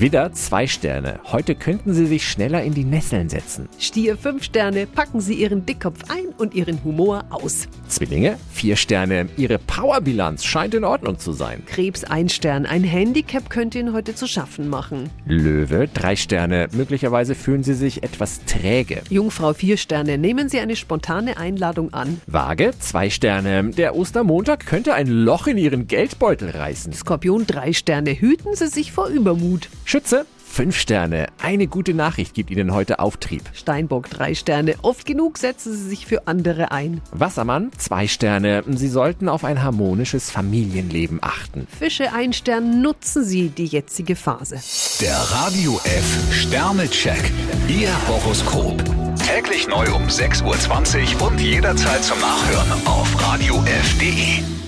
Widder, zwei Sterne. Heute könnten Sie sich schneller in die Nesseln setzen. Stier 5 Sterne, packen Sie Ihren Dickkopf ein und Ihren Humor aus. Zwillinge, vier Sterne. Ihre Powerbilanz scheint in Ordnung zu sein. Krebs 1 Stern, ein Handicap könnte Ihnen heute zu schaffen machen. Löwe, drei Sterne. Möglicherweise fühlen Sie sich etwas träge. Jungfrau 4 Sterne, nehmen Sie eine spontane Einladung an. Waage, zwei Sterne. Der Ostermontag könnte ein Loch in Ihren Geldbeutel reißen. Skorpion 3 Sterne, hüten Sie sich vor Übermut. Schütze, fünf Sterne. Eine gute Nachricht gibt Ihnen heute Auftrieb. Steinbock 3 Sterne, oft genug setzen Sie sich für andere ein. Wassermann, zwei Sterne. Sie sollten auf ein harmonisches Familienleben achten. Fische 1 Stern, nutzen Sie die jetzige Phase. Der Radio F Sternecheck. Ihr Horoskop. Täglich neu um 6.20 Uhr und jederzeit zum Nachhören auf radiof.de.